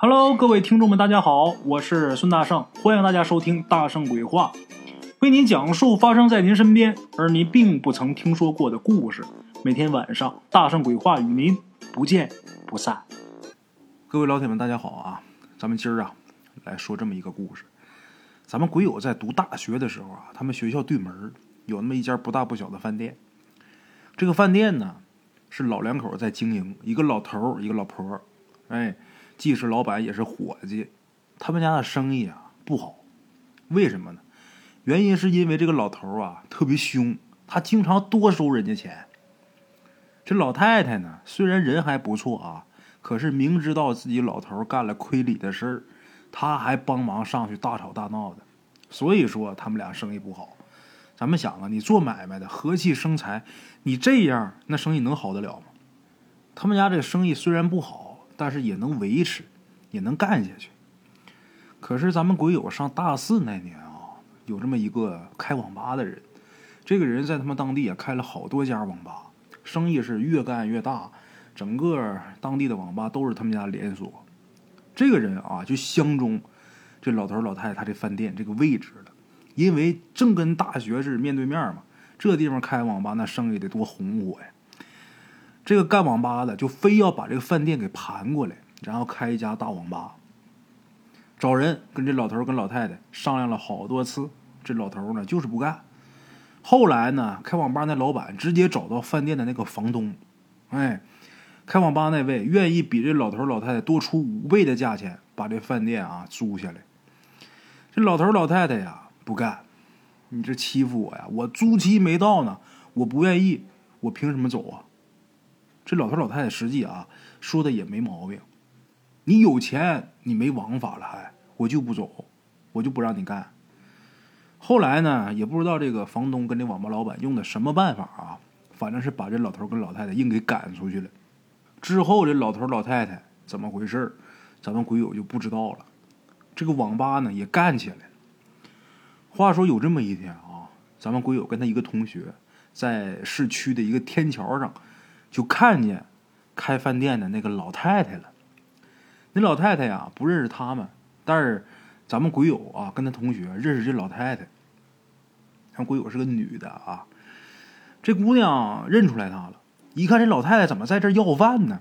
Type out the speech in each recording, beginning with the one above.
Hello，各位听众们，大家好，我是孙大圣，欢迎大家收听《大圣鬼话》，为您讲述发生在您身边而您并不曾听说过的故事。每天晚上，《大圣鬼话》与您不见不散。各位老铁们，大家好啊！咱们今儿啊来说这么一个故事。咱们鬼友在读大学的时候啊，他们学校对门有那么一家不大不小的饭店。这个饭店呢是老两口在经营，一个老头儿一个老婆儿哎。既是老板也是伙计，他们家的生意啊不好，为什么呢？原因是因为这个老头啊特别凶，他经常多收人家钱。这老太太呢，虽然人还不错啊，可是明知道自己老头干了亏理的事儿，他还帮忙上去大吵大闹的，所以说他们俩生意不好。咱们想啊，你做买卖的和气生财，你这样那生意能好得了吗？他们家这生意虽然不好。但是也能维持，也能干下去。可是咱们鬼友上大四那年啊，有这么一个开网吧的人，这个人在他们当地也开了好多家网吧，生意是越干越大，整个当地的网吧都是他们家连锁。这个人啊，就相中这老头老太太他这饭店这个位置了，因为正跟大学是面对面嘛，这地方开网吧那生意得多红火呀。这个干网吧的就非要把这个饭店给盘过来，然后开一家大网吧。找人跟这老头跟老太太商量了好多次，这老头呢就是不干。后来呢，开网吧那老板直接找到饭店的那个房东，哎，开网吧那位愿意比这老头老太太多出五倍的价钱把这饭店啊租下来。这老头老太太呀不干，你这欺负我呀！我租期没到呢，我不愿意，我凭什么走啊？这老头老太太实际啊说的也没毛病，你有钱你没王法了还我就不走，我就不让你干。后来呢也不知道这个房东跟这网吧老板用的什么办法啊，反正是把这老头跟老太太硬给赶出去了。之后这老头老太太怎么回事咱们鬼友就不知道了。这个网吧呢也干起来了。话说有这么一天啊，咱们鬼友跟他一个同学在市区的一个天桥上。就看见开饭店的那个老太太了。那老太太呀，不认识他们，但是咱们鬼友啊，跟他同学认识这老太太。咱鬼友是个女的啊，这姑娘认出来他了，一看这老太太怎么在这要饭呢？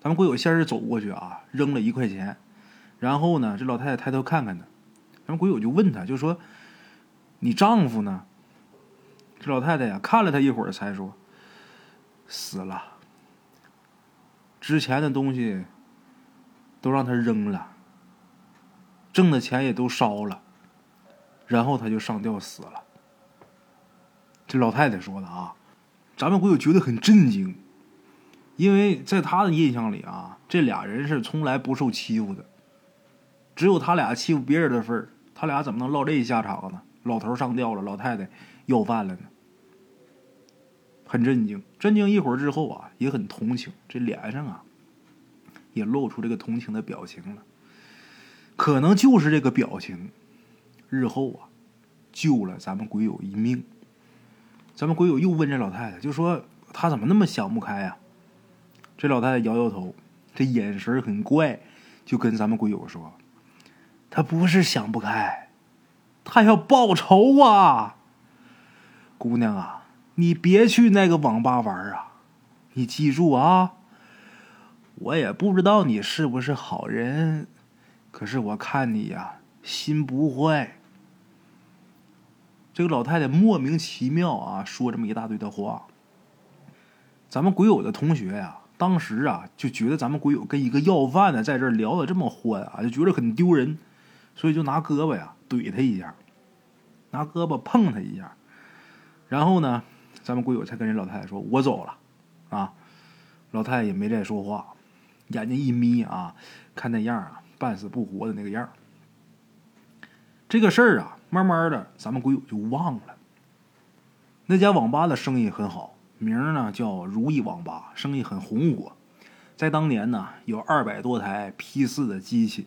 咱们鬼友先是走过去啊，扔了一块钱，然后呢，这老太太抬头看看他，咱们鬼友就问他，就说：“你丈夫呢？”这老太太呀，看了他一会儿，才说。死了，之前的东西都让他扔了，挣的钱也都烧了，然后他就上吊死了。这老太太说的啊，咱们鬼友觉得很震惊，因为在他的印象里啊，这俩人是从来不受欺负的，只有他俩欺负别人的份儿，他俩怎么能落这下场呢？老头上吊了，老太太要饭了呢？很震惊，震惊一会儿之后啊，也很同情，这脸上啊，也露出这个同情的表情了。可能就是这个表情，日后啊，救了咱们鬼友一命。咱们鬼友又问这老太太，就说他怎么那么想不开呀？这老太太摇摇头，这眼神很怪，就跟咱们鬼友说：“他不是想不开，他要报仇啊，姑娘啊。”你别去那个网吧玩啊！你记住啊！我也不知道你是不是好人，可是我看你呀，心不坏。这个老太太莫名其妙啊，说这么一大堆的话。咱们鬼友的同学呀，当时啊就觉得咱们鬼友跟一个要饭的在这聊的这么欢啊，就觉得很丢人，所以就拿胳膊呀怼他一下，拿胳膊碰他一下，然后呢。咱们鬼友才跟人老太太说：“我走了。”啊，老太太也没再说话，眼睛一眯啊，看那样啊，半死不活的那个样这个事儿啊，慢慢的，咱们鬼友就忘了。那家网吧的生意很好，名呢叫如意网吧，生意很红火。在当年呢，有二百多台 P 四的机器，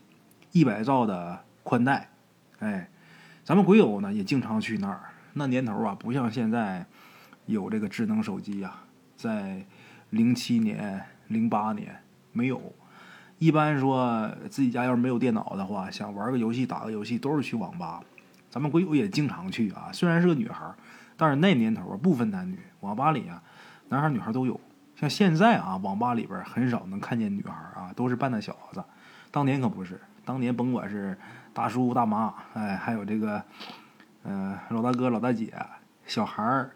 一百兆的宽带。哎，咱们鬼友呢也经常去那儿。那年头啊，不像现在。有这个智能手机呀，在零七年、零八年没有，一般说自己家要是没有电脑的话，想玩个游戏、打个游戏，都是去网吧。咱们鬼友也经常去啊。虽然是个女孩，但是那年头啊，不分男女，网吧里啊，男孩女孩都有。像现在啊，网吧里边很少能看见女孩啊，都是半大小子。当年可不是，当年甭管是大叔大妈，哎，还有这个，呃，老大哥老大姐，小孩儿，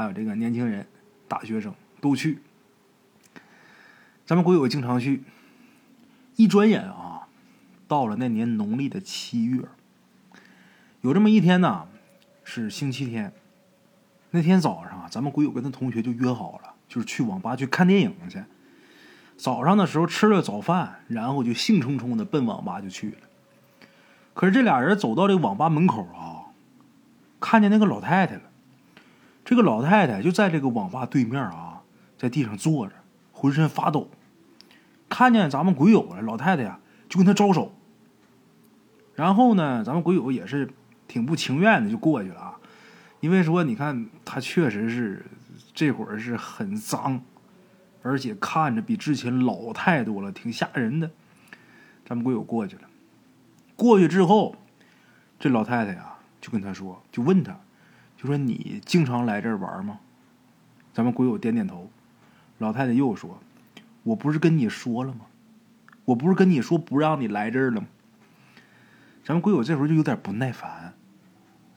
还有这个年轻人，大学生都去。咱们鬼友经常去。一转眼啊，到了那年农历的七月，有这么一天呢，是星期天。那天早上，咱们鬼友跟他同学就约好了，就是去网吧去看电影去。早上的时候吃了早饭，然后就兴冲冲的奔网吧就去了。可是这俩人走到这个网吧门口啊，看见那个老太太了。这个老太太就在这个网吧对面啊，在地上坐着，浑身发抖。看见咱们鬼友了，老太太呀就跟他招手。然后呢，咱们鬼友也是挺不情愿的就过去了啊，因为说你看他确实是这会儿是很脏，而且看着比之前老太多了，挺吓人的。咱们鬼友过去了，过去之后，这老太太呀就跟他说，就问他，就说你经常来这儿玩吗？咱们鬼友点点头。老太太又说。我不是跟你说了吗？我不是跟你说不让你来这儿了吗？咱们鬼友这时候就有点不耐烦，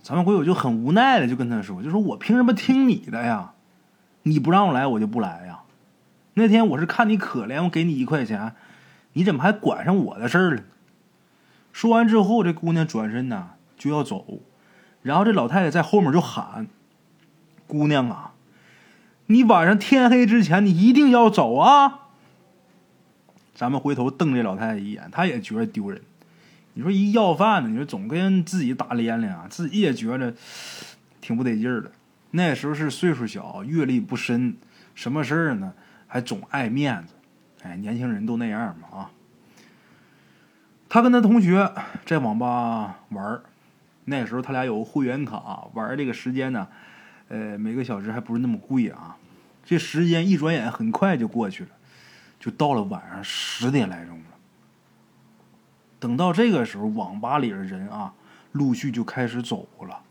咱们鬼友就很无奈的就跟他说：“就说我凭什么听你的呀？你不让我来，我就不来呀。那天我是看你可怜，我给你一块钱，你怎么还管上我的事儿了？”说完之后，这姑娘转身呢就要走，然后这老太太在后面就喊：“姑娘啊，你晚上天黑之前你一定要走啊！”咱们回头瞪这老太太一眼，她也觉得丢人。你说一要饭的，你说总跟自己打连连啊，自己也觉得挺不得劲儿的。那时候是岁数小，阅历不深，什么事儿呢还总爱面子。哎，年轻人都那样嘛啊。他跟他同学在网吧玩那时候他俩有会员卡，玩这个时间呢，呃，每个小时还不是那么贵啊。这时间一转眼很快就过去了。就到了晚上十点来钟了。等到这个时候，网吧里的人啊，陆续就开始走了。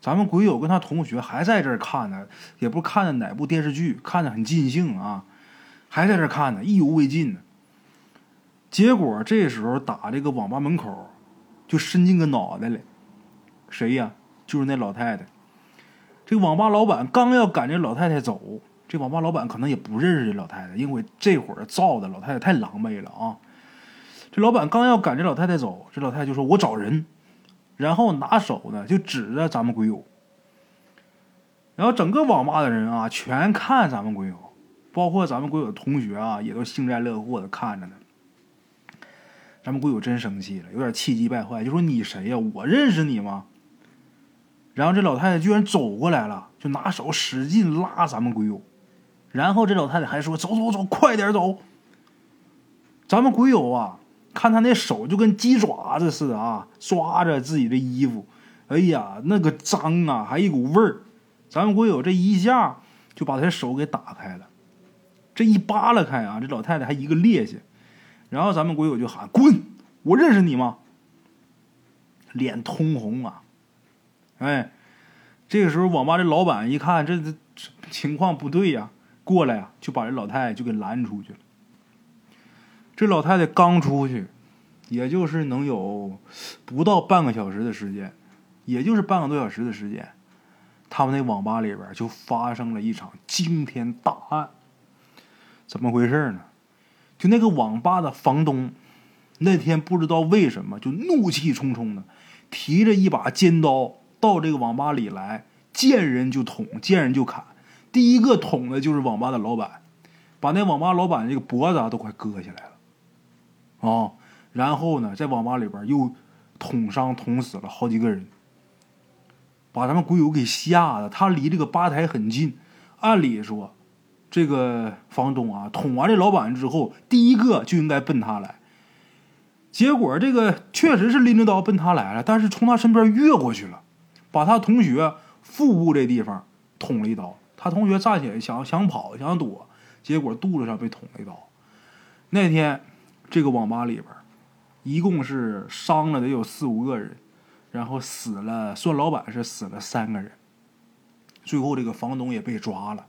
咱们鬼友跟他同学还在这儿看呢，也不看的哪部电视剧，看的很尽兴啊，还在这儿看呢，意犹未尽呢。结果这时候打这个网吧门口，就伸进个脑袋来，谁呀？就是那老太太。这个网吧老板刚要赶这老太太走。这网吧老板可能也不认识这老太太，因为这会儿造的老太太太狼狈了啊！这老板刚要赶这老太太走，这老太太就说：“我找人。”然后拿手呢就指着咱们鬼友。然后整个网吧的人啊，全看咱们鬼友，包括咱们鬼友的同学啊，也都幸灾乐祸的看着呢。咱们鬼友真生气了，有点气急败坏，就说：“你谁呀？我认识你吗？”然后这老太太居然走过来了，就拿手使劲拉咱们鬼友。然后这老太太还说：“走走走，快点走！”咱们鬼友啊，看他那手就跟鸡爪子似的啊，抓着自己的衣服，哎呀，那个脏啊，还一股味儿。咱们鬼友这一下就把他手给打开了，这一扒拉开啊，这老太太还一个趔趄。然后咱们鬼友就喊：“滚！我认识你吗？”脸通红啊！哎，这个时候网吧这老板一看，这这情况不对呀。过来呀，就把这老太太就给拦出去了。这老太太刚出去，也就是能有不到半个小时的时间，也就是半个多小时的时间，他们那网吧里边就发生了一场惊天大案。怎么回事呢？就那个网吧的房东，那天不知道为什么就怒气冲冲的，提着一把尖刀到这个网吧里来，见人就捅，见人就砍。第一个捅的就是网吧的老板，把那网吧老板这个脖子都快割下来了，啊！然后呢，在网吧里边又捅伤、捅死了好几个人，把咱们鬼友给吓得。他离这个吧台很近，按理说，这个房东啊捅完这老板之后，第一个就应该奔他来。结果这个确实是拎着刀奔他来了，但是从他身边越过去了，把他同学腹部这地方捅了一刀。他同学站起来想想跑想躲，结果肚子上被捅了一刀。那天这个网吧里边，一共是伤了得有四五个人，然后死了，算老板是死了三个人。最后这个房东也被抓了，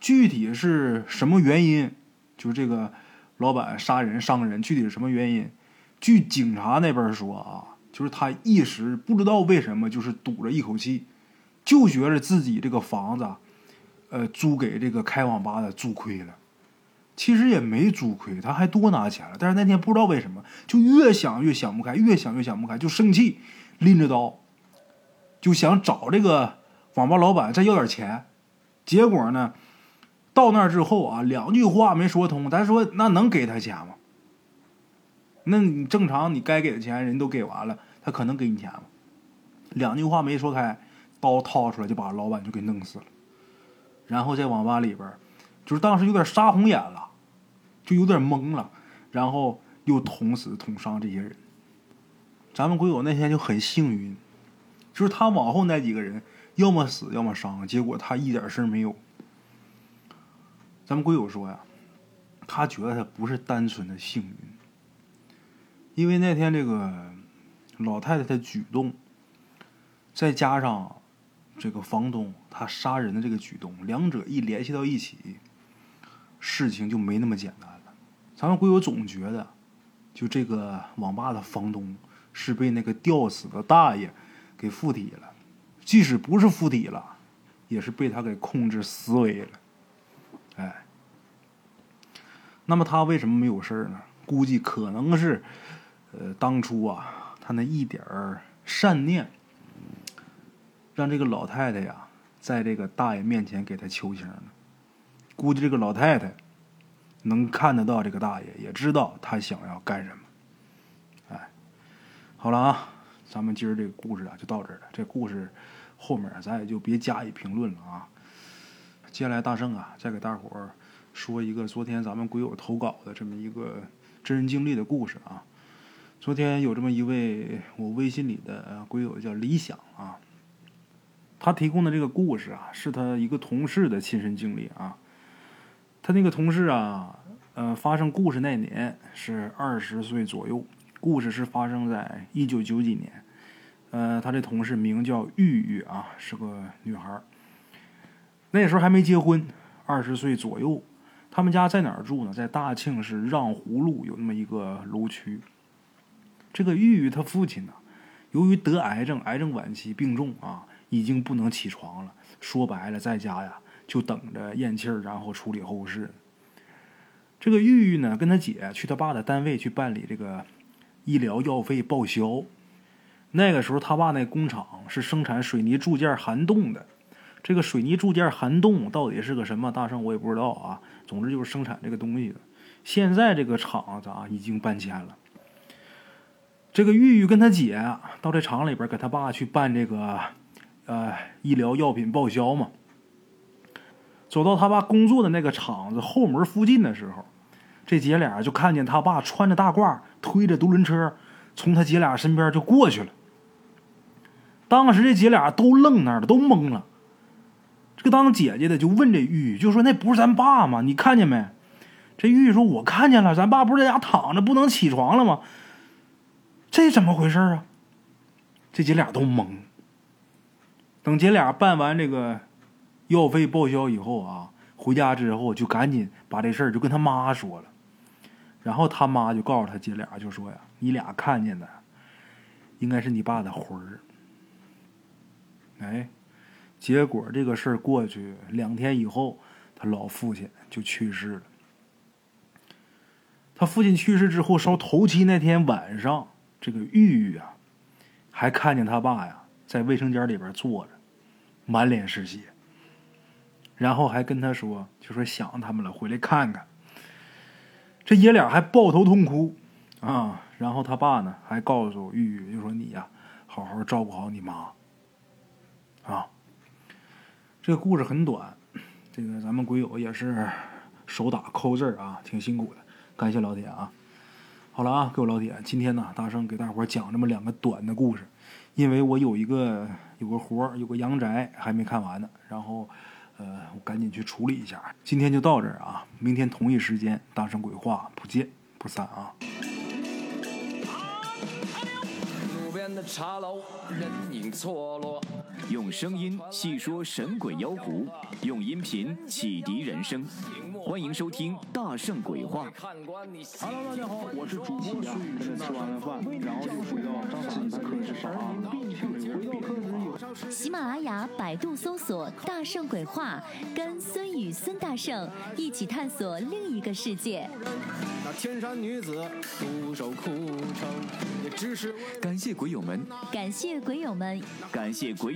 具体是什么原因？就是这个老板杀人伤人，具体是什么原因？据警察那边说啊，就是他一时不知道为什么，就是堵着一口气，就觉得自己这个房子，呃，租给这个开网吧的租亏了。其实也没租亏，他还多拿钱了。但是那天不知道为什么，就越想越想不开，越想越想不开，就生气，拎着刀就想找这个网吧老板再要点钱。结果呢，到那儿之后啊，两句话没说通。咱说那能给他钱吗？那你正常你该给的钱人都给完了，他可能给你钱吗？两句话没说开，刀掏出来就把老板就给弄死了。然后在网吧里边，就是当时有点杀红眼了。就有点懵了，然后又捅死、捅伤这些人。咱们鬼友那天就很幸运，就是他往后那几个人要么死要么伤，结果他一点事儿没有。咱们鬼友说呀，他觉得他不是单纯的幸运，因为那天这个老太太的举动，再加上这个房东他杀人的这个举动，两者一联系到一起，事情就没那么简单了。咱们鬼友总觉得，就这个网吧的房东是被那个吊死的大爷给附体了，即使不是附体了，也是被他给控制思维了。哎，那么他为什么没有事呢？估计可能是，呃，当初啊，他那一点儿善念，让这个老太太呀，在这个大爷面前给他求情了。估计这个老太太。能看得到这个大爷，也知道他想要干什么。哎，好了啊，咱们今儿这个故事啊就到这儿了。这故事后面咱也就别加以评论了啊。接下来大圣啊，再给大伙儿说一个昨天咱们鬼友投稿的这么一个真人经历的故事啊。昨天有这么一位我微信里的鬼友叫李想啊，他提供的这个故事啊，是他一个同事的亲身经历啊。他那个同事啊，呃，发生故事那年是二十岁左右。故事是发生在一九九几年。呃，他这同事名叫玉玉啊，是个女孩那时候还没结婚，二十岁左右。他们家在哪儿住呢？在大庆市让湖路有那么一个楼区。这个玉玉他父亲呢，由于得癌症，癌症晚期病重啊，已经不能起床了。说白了，在家呀。就等着咽气儿，然后处理后事。这个玉玉呢，跟他姐去他爸的单位去办理这个医疗药费报销。那个时候，他爸那工厂是生产水泥铸件涵洞的。这个水泥铸件涵洞到底是个什么？大圣我也不知道啊。总之就是生产这个东西的。现在这个厂子啊，已经搬迁了。这个玉玉跟他姐到这厂里边，给他爸去办这个呃医疗药品报销嘛。走到他爸工作的那个厂子后门附近的时候，这姐俩就看见他爸穿着大褂，推着独轮车，从他姐俩身边就过去了。当时这姐俩都愣那儿了，都懵了。这个当姐姐的就问这玉玉，就说：“那不是咱爸吗？你看见没？”这玉玉说：“我看见了，咱爸不是在家躺着，不能起床了吗？这怎么回事啊？”这姐俩都懵。等姐俩办完这个。药费报销以后啊，回家之后就赶紧把这事儿就跟他妈说了，然后他妈就告诉他姐俩，就说呀：“你俩看见的，应该是你爸的魂儿。”哎，结果这个事儿过去两天以后，他老父亲就去世了。他父亲去世之后，烧头七那天晚上，这个玉玉啊，还看见他爸呀在卫生间里边坐着，满脸是血。然后还跟他说，就说想他们了，回来看看。这爷俩还抱头痛哭啊。然后他爸呢，还告诉玉玉，就说你呀，好好照顾好你妈啊。这个故事很短，这个咱们鬼友也是手打扣字啊，挺辛苦的，感谢老铁啊。好了啊，各位老铁，今天呢，大圣给大伙讲这么两个短的故事，因为我有一个有个活儿，有个阳宅还没看完呢，然后。呃，我赶紧去处理一下。今天就到这儿啊，明天同一时间，大圣鬼话不见不。不散啊！路边的茶楼，人影错落。用声音细说神鬼妖狐，用音频启迪人生。欢迎收听《大圣鬼话》。Hello，大家好，我是主播孙宇，吃完了饭，然后就回到自己的课室上啊，回到课室有。喜马拉雅、百度搜索“大圣鬼话”，跟孙宇、孙大圣一起探索另一个世界。那天山女子独守空城，也只是感谢鬼友们，感谢鬼友们，感谢鬼